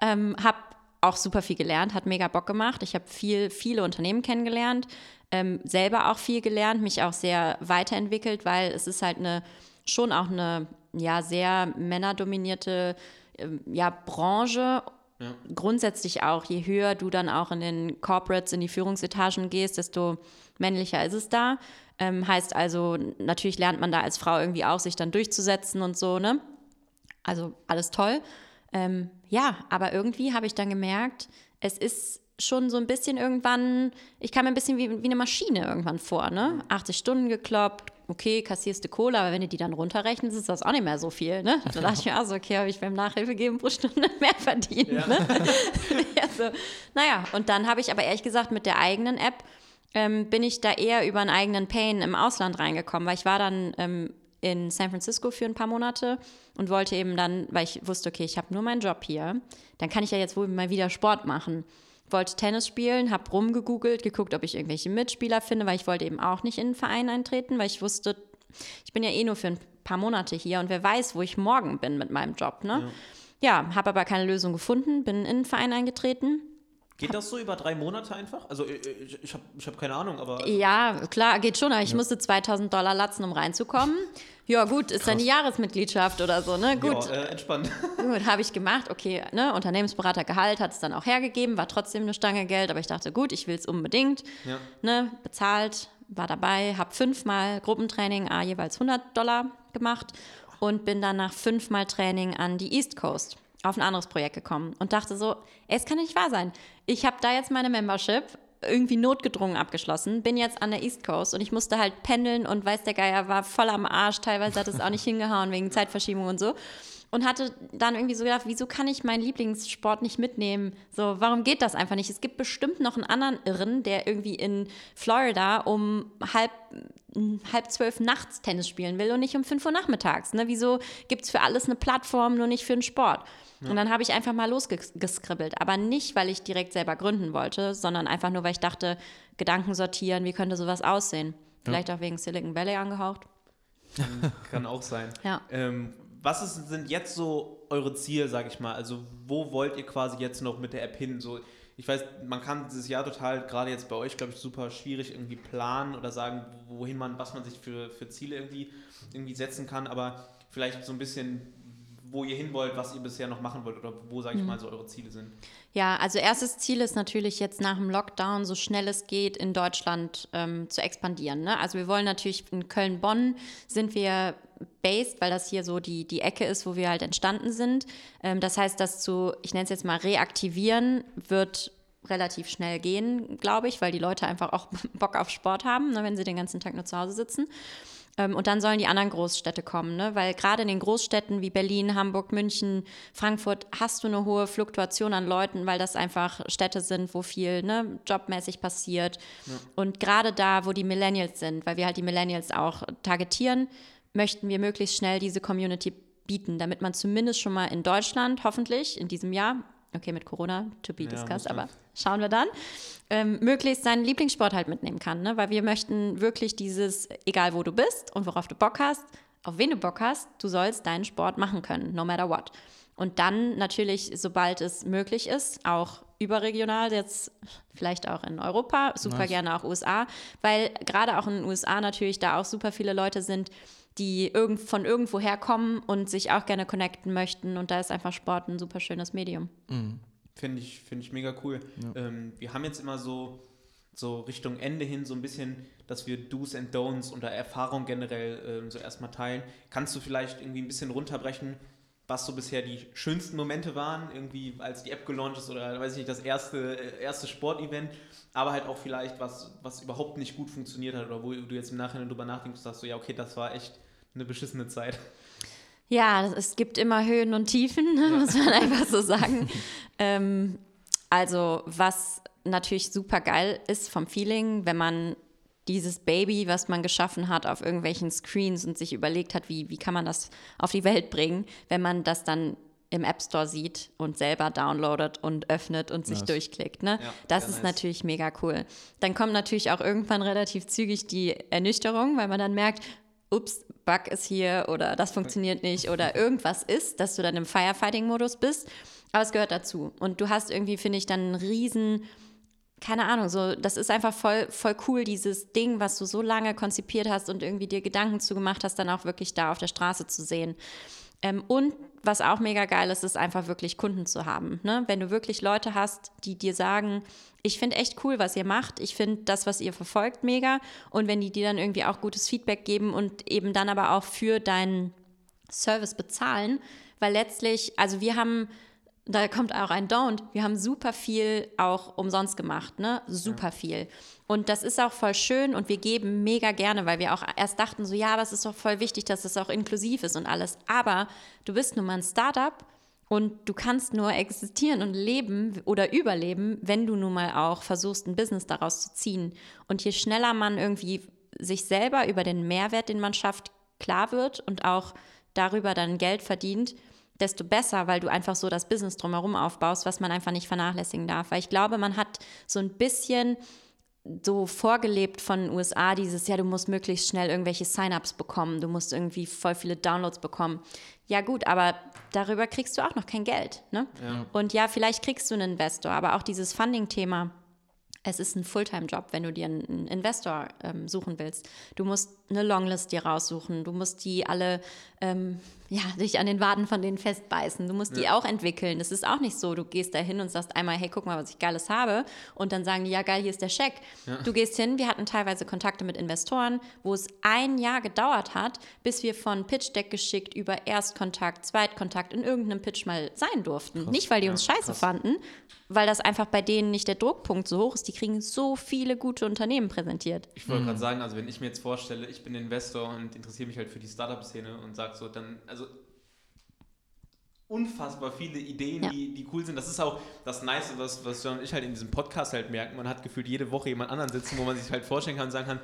S3: Ähm, habe auch super viel gelernt, hat mega Bock gemacht. Ich habe viel, viele Unternehmen kennengelernt, ähm, selber auch viel gelernt, mich auch sehr weiterentwickelt, weil es ist halt eine schon auch eine ja sehr männerdominierte ähm, ja, Branche. Grundsätzlich auch, je höher du dann auch in den Corporates, in die Führungsetagen gehst, desto männlicher ist es da. Ähm, heißt also, natürlich lernt man da als Frau irgendwie auch, sich dann durchzusetzen und so, ne? Also alles toll. Ähm, ja, aber irgendwie habe ich dann gemerkt, es ist schon so ein bisschen irgendwann, ich kam mir ein bisschen wie, wie eine Maschine irgendwann vor, ne? 80 Stunden gekloppt, okay, kassierst du Kohle, aber wenn du die dann runterrechnest, ist das auch nicht mehr so viel, ne? Da dachte ich mir, also okay, habe ich beim Nachhilfe geben pro Stunde mehr verdient,
S1: Ja.
S3: ne? ja, so. Naja, und dann habe ich aber ehrlich gesagt mit der eigenen App ähm, bin ich da eher über einen eigenen Pain im Ausland reingekommen, weil ich war dann ähm, in San Francisco für ein paar Monate und wollte eben dann, weil ich wusste, okay, ich habe nur meinen Job hier, dann kann ich ja jetzt wohl mal wieder Sport machen. Wollte Tennis spielen, habe rumgegoogelt, geguckt, ob ich irgendwelche Mitspieler finde, weil ich wollte eben auch nicht in einen Verein eintreten, weil ich wusste, ich bin ja eh nur für ein paar Monate hier und wer weiß, wo ich morgen bin mit meinem Job. Ne? Ja, habe aber keine Lösung gefunden, bin in einen Verein eingetreten.
S1: Geht das so über drei Monate einfach? Also äh, ich, ich habe ich hab keine Ahnung, aber
S3: Ja, klar, geht schon, aber ich musste 2000 Dollar latzen, um reinzukommen. Ja, gut, ist dann die Jahresmitgliedschaft oder so, ne? Gut,
S1: ja, äh, entspannt.
S3: Gut, habe ich gemacht. Okay, ne, Unternehmensberatergehalt hat es dann auch hergegeben, war trotzdem eine Stange Geld, aber ich dachte, gut, ich will es unbedingt.
S1: Ja.
S3: Ne, bezahlt, war dabei, habe fünfmal Gruppentraining, a jeweils 100 Dollar gemacht und bin dann nach fünfmal Training an die East Coast auf ein anderes Projekt gekommen und dachte so, es kann nicht wahr sein. Ich habe da jetzt meine Membership irgendwie notgedrungen abgeschlossen, bin jetzt an der East Coast und ich musste halt pendeln und weiß der Geier war voll am Arsch, teilweise hat es auch nicht hingehauen wegen Zeitverschiebung und so und hatte dann irgendwie so gedacht, wieso kann ich meinen Lieblingssport nicht mitnehmen? So, warum geht das einfach nicht? Es gibt bestimmt noch einen anderen Irren, der irgendwie in Florida um halb, halb zwölf nachts Tennis spielen will und nicht um fünf Uhr nachmittags. Ne? Wieso gibt es für alles eine Plattform, nur nicht für den Sport? Ja. Und dann habe ich einfach mal losgeskribbelt. Aber nicht, weil ich direkt selber gründen wollte, sondern einfach nur, weil ich dachte, Gedanken sortieren, wie könnte sowas aussehen? Vielleicht ja. auch wegen Silicon Valley angehaucht.
S1: Kann auch sein.
S3: Ja.
S1: Ähm, was ist, sind jetzt so eure Ziele, sag ich mal? Also, wo wollt ihr quasi jetzt noch mit der App hin? So, ich weiß, man kann dieses Jahr total, gerade jetzt bei euch, glaube ich, super schwierig irgendwie planen oder sagen, wohin man, was man sich für, für Ziele irgendwie, irgendwie setzen kann, aber vielleicht so ein bisschen, wo ihr hin wollt, was ihr bisher noch machen wollt oder wo, sage ich mhm. mal, so eure Ziele sind.
S3: Ja, also erstes Ziel ist natürlich jetzt nach dem Lockdown, so schnell es geht, in Deutschland ähm, zu expandieren. Ne? Also wir wollen natürlich in Köln-Bonn sind wir based, weil das hier so die, die Ecke ist, wo wir halt entstanden sind. Ähm, das heißt, das zu, ich nenne es jetzt mal reaktivieren, wird relativ schnell gehen, glaube ich, weil die Leute einfach auch Bock auf Sport haben, ne, wenn sie den ganzen Tag nur zu Hause sitzen. Ähm, und dann sollen die anderen Großstädte kommen, ne? weil gerade in den Großstädten wie Berlin, Hamburg, München, Frankfurt hast du eine hohe Fluktuation an Leuten, weil das einfach Städte sind, wo viel ne, jobmäßig passiert. Ja. Und gerade da, wo die Millennials sind, weil wir halt die Millennials auch targetieren, möchten wir möglichst schnell diese Community bieten, damit man zumindest schon mal in Deutschland, hoffentlich in diesem Jahr, okay, mit Corona, to be discussed, ja, aber schauen wir dann, ähm, möglichst seinen Lieblingssport halt mitnehmen kann. Ne? Weil wir möchten wirklich dieses, egal wo du bist und worauf du Bock hast, auf wen du Bock hast, du sollst deinen Sport machen können, no matter what. Und dann natürlich, sobald es möglich ist, auch überregional, jetzt vielleicht auch in Europa, super nice. gerne auch USA, weil gerade auch in den USA natürlich da auch super viele Leute sind, die irgend, von irgendwo herkommen und sich auch gerne connecten möchten. Und da ist einfach Sport ein super schönes Medium.
S1: Mhm. Finde ich, find ich mega cool. Ja. Ähm, wir haben jetzt immer so, so Richtung Ende hin so ein bisschen, dass wir Do's and Don'ts und Erfahrung generell ähm, so erstmal teilen. Kannst du vielleicht irgendwie ein bisschen runterbrechen, was so bisher die schönsten Momente waren, irgendwie als die App gelauncht ist oder weiß ich nicht, das erste, äh, erste Sportevent, aber halt auch vielleicht was, was überhaupt nicht gut funktioniert hat oder wo du jetzt im Nachhinein drüber nachdenkst, sagst du, ja, okay, das war echt eine beschissene Zeit.
S3: Ja, es gibt immer Höhen und Tiefen, ne, ja. muss man einfach so sagen. ähm, also was natürlich super geil ist vom Feeling, wenn man dieses Baby, was man geschaffen hat auf irgendwelchen Screens und sich überlegt hat, wie, wie kann man das auf die Welt bringen, wenn man das dann im App Store sieht und selber downloadet und öffnet und sich nice. durchklickt. Ne? Ja, das ist nice. natürlich mega cool. Dann kommt natürlich auch irgendwann relativ zügig die Ernüchterung, weil man dann merkt, ups, Bug ist hier oder das funktioniert nicht oder irgendwas ist, dass du dann im Firefighting-Modus bist. Aber es gehört dazu. Und du hast irgendwie, finde ich, dann einen riesen, keine Ahnung, so, das ist einfach voll, voll cool, dieses Ding, was du so lange konzipiert hast und irgendwie dir Gedanken zugemacht hast, dann auch wirklich da auf der Straße zu sehen. Ähm, und was auch mega geil ist, ist einfach wirklich Kunden zu haben. Ne? Wenn du wirklich Leute hast, die dir sagen, ich finde echt cool, was ihr macht, ich finde das, was ihr verfolgt, mega. Und wenn die dir dann irgendwie auch gutes Feedback geben und eben dann aber auch für deinen Service bezahlen, weil letztlich, also wir haben da kommt auch ein Don't. Wir haben super viel auch umsonst gemacht, ne? Super ja. viel. Und das ist auch voll schön und wir geben mega gerne, weil wir auch erst dachten so, ja, aber es ist doch voll wichtig, dass es auch inklusiv ist und alles. Aber du bist nun mal ein Startup und du kannst nur existieren und leben oder überleben, wenn du nun mal auch versuchst, ein Business daraus zu ziehen. Und je schneller man irgendwie sich selber über den Mehrwert, den man schafft, klar wird und auch darüber dann Geld verdient, desto besser, weil du einfach so das Business drumherum aufbaust, was man einfach nicht vernachlässigen darf. Weil ich glaube, man hat so ein bisschen so vorgelebt von den USA, dieses, ja, du musst möglichst schnell irgendwelche Sign-ups bekommen, du musst irgendwie voll viele Downloads bekommen. Ja gut, aber darüber kriegst du auch noch kein Geld. Ne? Ja. Und ja, vielleicht kriegst du einen Investor, aber auch dieses Funding-Thema, es ist ein Fulltime-Job, wenn du dir einen Investor ähm, suchen willst. Du musst eine Longlist dir raussuchen, du musst die alle, ähm, ja, dich an den Waden von denen festbeißen. Du musst ja. die auch entwickeln. Das ist auch nicht so, du gehst da hin und sagst einmal, hey, guck mal, was ich Geiles habe. Und dann sagen die, ja, geil, hier ist der Scheck. Ja. Du gehst hin, wir hatten teilweise Kontakte mit Investoren, wo es ein Jahr gedauert hat, bis wir von Pitch Deck geschickt über Erstkontakt, Zweitkontakt in irgendeinem Pitch mal sein durften. Krass. Nicht, weil die uns scheiße krass. fanden, weil das einfach bei denen nicht der Druckpunkt so hoch ist. Die kriegen so viele gute Unternehmen präsentiert.
S1: Ich wollte mhm. gerade sagen, also wenn ich mir jetzt vorstelle, ich bin Investor und interessiere mich halt für die Startup-Szene und sage so, dann, also unfassbar viele Ideen, ja. die, die cool sind. Das ist auch das Nice, was, was John und ich halt in diesem Podcast halt merken. Man hat gefühlt jede Woche jemand anderen sitzen, wo man sich halt vorstellen kann und sagen kann,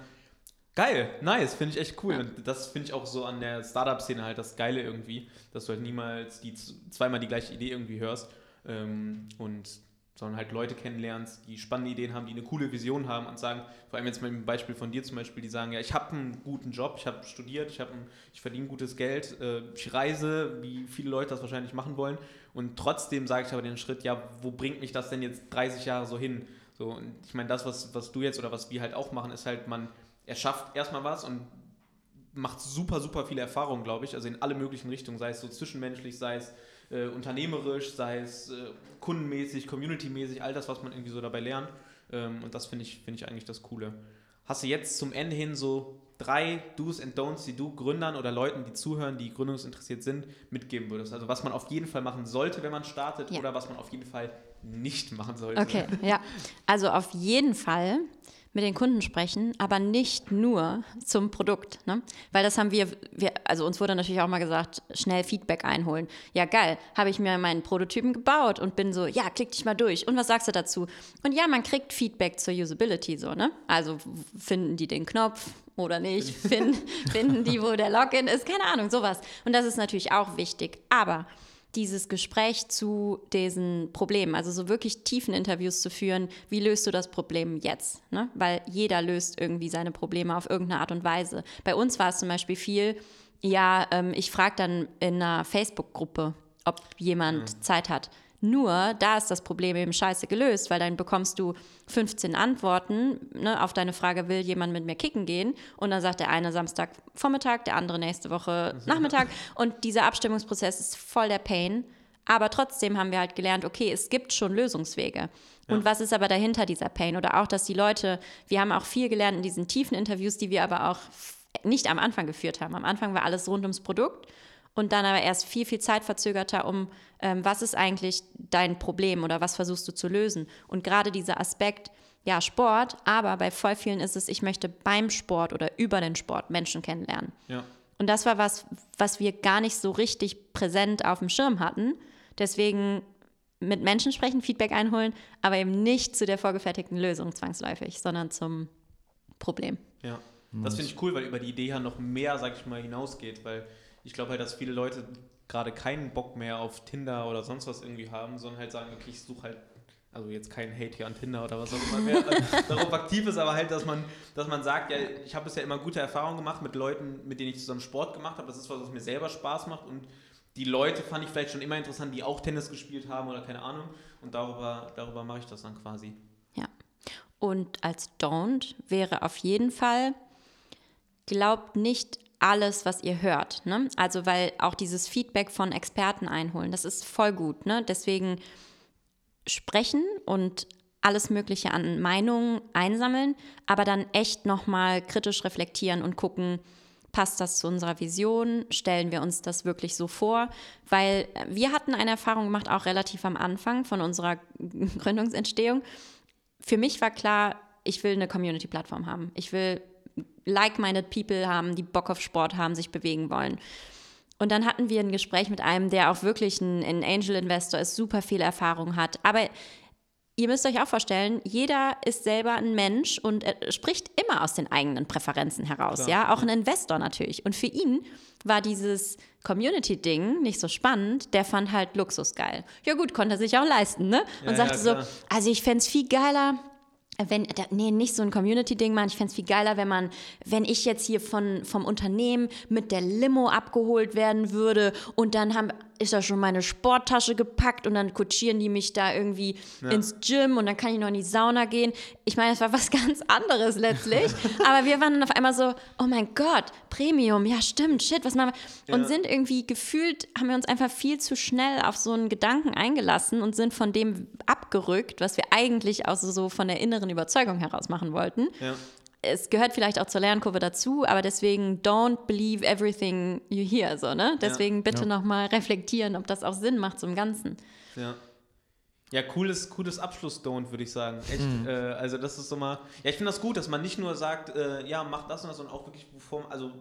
S1: geil, nice, finde ich echt cool. Ja. Und das finde ich auch so an der Startup-Szene halt das Geile irgendwie, dass du halt niemals die zweimal die gleiche Idee irgendwie hörst. Ähm, und sondern halt Leute kennenlernst, die spannende Ideen haben, die eine coole Vision haben und sagen, vor allem jetzt mit dem Beispiel von dir zum Beispiel, die sagen, ja, ich habe einen guten Job, ich habe studiert, ich, ich verdiene gutes Geld, äh, ich reise, wie viele Leute das wahrscheinlich machen wollen und trotzdem sage ich aber den Schritt, ja, wo bringt mich das denn jetzt 30 Jahre so hin? So, und ich meine, das, was, was du jetzt oder was wir halt auch machen, ist halt, man erschafft erstmal was und macht super, super viele Erfahrungen, glaube ich, also in alle möglichen Richtungen, sei es so zwischenmenschlich, sei es äh, unternehmerisch, sei es äh, kundenmäßig, communitymäßig, all das, was man irgendwie so dabei lernt. Ähm, und das finde ich, find ich eigentlich das Coole. Hast du jetzt zum Ende hin so drei Do's and Don'ts, die du Gründern oder Leuten, die zuhören, die gründungsinteressiert sind, mitgeben würdest? Also was man auf jeden Fall machen sollte, wenn man startet ja. oder was man auf jeden Fall nicht machen sollte?
S3: Okay, ja. Also auf jeden Fall mit den Kunden sprechen, aber nicht nur zum Produkt. Ne? Weil das haben wir, wir, also uns wurde natürlich auch mal gesagt, schnell Feedback einholen. Ja, geil, habe ich mir meinen Prototypen gebaut und bin so, ja, klick dich mal durch. Und was sagst du dazu? Und ja, man kriegt Feedback zur Usability so, ne? Also finden die den Knopf oder nicht? Finden, finden die, wo der Login ist? Keine Ahnung, sowas. Und das ist natürlich auch wichtig. Aber dieses Gespräch zu diesen Problemen, also so wirklich tiefen Interviews zu führen, wie löst du das Problem jetzt? Ne? Weil jeder löst irgendwie seine Probleme auf irgendeine Art und Weise. Bei uns war es zum Beispiel viel, ja, ähm, ich frage dann in einer Facebook-Gruppe, ob jemand ja. Zeit hat. Nur da ist das Problem eben scheiße gelöst, weil dann bekommst du 15 Antworten ne, auf deine Frage, will jemand mit mir kicken gehen? Und dann sagt der eine Samstagvormittag, der andere nächste Woche Nachmittag. Und dieser Abstimmungsprozess ist voll der Pain. Aber trotzdem haben wir halt gelernt, okay, es gibt schon Lösungswege. Und ja. was ist aber dahinter dieser Pain? Oder auch, dass die Leute, wir haben auch viel gelernt in diesen tiefen Interviews, die wir aber auch nicht am Anfang geführt haben. Am Anfang war alles rund ums Produkt und dann aber erst viel, viel zeitverzögerter um, ähm, was ist eigentlich dein Problem oder was versuchst du zu lösen. Und gerade dieser Aspekt, ja, Sport, aber bei voll vielen ist es, ich möchte beim Sport oder über den Sport Menschen kennenlernen. Ja. Und das war was, was wir gar nicht so richtig präsent auf dem Schirm hatten. Deswegen mit Menschen sprechen, Feedback einholen, aber eben nicht zu der vorgefertigten Lösung zwangsläufig, sondern zum Problem.
S1: Ja, das finde ich cool, weil über die Idee ja noch mehr, sag ich mal, hinausgeht, weil ich glaube halt, dass viele Leute gerade keinen Bock mehr auf Tinder oder sonst was irgendwie haben, sondern halt sagen, okay, ich suche halt, also jetzt kein Hate hier an Tinder oder was auch immer mehr darauf aktiv ist, aber halt, dass man, dass man sagt, ja, ich habe bisher immer gute Erfahrungen gemacht mit Leuten, mit denen ich zusammen Sport gemacht habe. Das ist was, was mir selber Spaß macht und die Leute fand ich vielleicht schon immer interessant, die auch Tennis gespielt haben oder keine Ahnung. Und darüber, darüber mache ich das dann quasi.
S3: Ja. Und als Don't wäre auf jeden Fall, glaubt nicht alles, was ihr hört. Ne? Also, weil auch dieses Feedback von Experten einholen, das ist voll gut. Ne? Deswegen sprechen und alles Mögliche an Meinungen einsammeln, aber dann echt nochmal kritisch reflektieren und gucken, passt das zu unserer Vision? Stellen wir uns das wirklich so vor? Weil wir hatten eine Erfahrung gemacht, auch relativ am Anfang von unserer Gründungsentstehung. Für mich war klar, ich will eine Community-Plattform haben. Ich will like-minded People haben, die Bock auf Sport haben, sich bewegen wollen. Und dann hatten wir ein Gespräch mit einem, der auch wirklich ein, ein Angel Investor ist, super viel Erfahrung hat. Aber ihr müsst euch auch vorstellen, jeder ist selber ein Mensch und spricht immer aus den eigenen Präferenzen heraus, Klar. ja, auch ein Investor natürlich. Und für ihn war dieses Community-Ding nicht so spannend, der fand halt Luxus geil. Ja gut, konnte er sich auch leisten, ne? Und ja, sagte ja, so, also ich fände es viel geiler, wenn, nee, nicht so ein Community-Ding, man. Ich fände es viel geiler, wenn man, wenn ich jetzt hier von, vom Unternehmen mit der Limo abgeholt werden würde und dann haben, ist da schon meine Sporttasche gepackt und dann kutschieren die mich da irgendwie ja. ins Gym und dann kann ich noch in die Sauna gehen. Ich meine, es war was ganz anderes letztlich. aber wir waren dann auf einmal so, oh mein Gott, Premium, ja stimmt, shit, was machen wir? Und ja. sind irgendwie gefühlt, haben wir uns einfach viel zu schnell auf so einen Gedanken eingelassen und sind von dem abgerückt, was wir eigentlich auch so von der inneren Überzeugung heraus machen wollten. Ja es gehört vielleicht auch zur Lernkurve dazu, aber deswegen don't believe everything you hear, so, ne? Deswegen ja. bitte ja. nochmal reflektieren, ob das auch Sinn macht zum Ganzen.
S1: Ja. Ja, cooles, cooles Abschluss-Don't, würde ich sagen. Echt, mhm. äh, also das ist so mal, ja, ich finde das gut, dass man nicht nur sagt, äh, ja, mach das und das, sondern auch wirklich bevor, also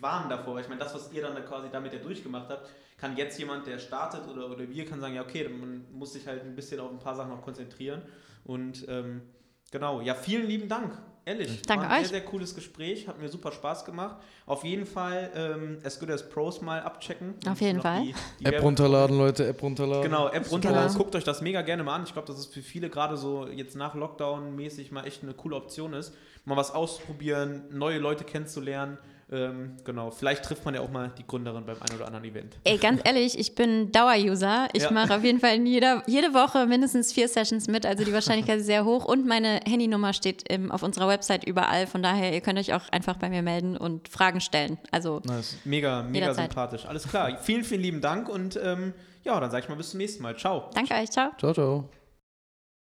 S1: warnen davor, weil ich meine, das, was ihr dann da quasi damit ja durchgemacht habt, kann jetzt jemand, der startet oder, oder wir, kann sagen, ja, okay, man muss sich halt ein bisschen auf ein paar Sachen noch konzentrieren und ähm, genau, ja, vielen lieben Dank Ehrlich,
S3: Danke
S1: war ein
S3: euch.
S1: sehr, sehr cooles Gespräch, hat mir super Spaß gemacht. Auf jeden Fall ähm, as good as Pros mal abchecken.
S3: Auf jeden Fall. Die,
S2: die App runterladen, Leute, App runterladen.
S1: Genau, App runterladen. Guckt euch das mega gerne mal an. Ich glaube, dass es für viele gerade so jetzt nach Lockdown mäßig mal echt eine coole Option ist. Mal was ausprobieren, neue Leute kennenzulernen. Ähm, genau, vielleicht trifft man ja auch mal die Gründerin beim einen oder anderen Event.
S3: Ey, ganz ehrlich, ich bin Dauer-User. Ich ja. mache auf jeden Fall in jeder, jede Woche mindestens vier Sessions mit, also die Wahrscheinlichkeit ist sehr hoch. Und meine Handynummer steht im, auf unserer Website überall. Von daher, ihr könnt euch auch einfach bei mir melden und Fragen stellen. Also
S1: nice. mega, mega jederzeit. sympathisch. Alles klar. vielen, vielen lieben Dank und ähm, ja, dann sage ich mal bis zum nächsten Mal. Ciao.
S3: Danke euch. Ciao.
S2: Ciao, ciao.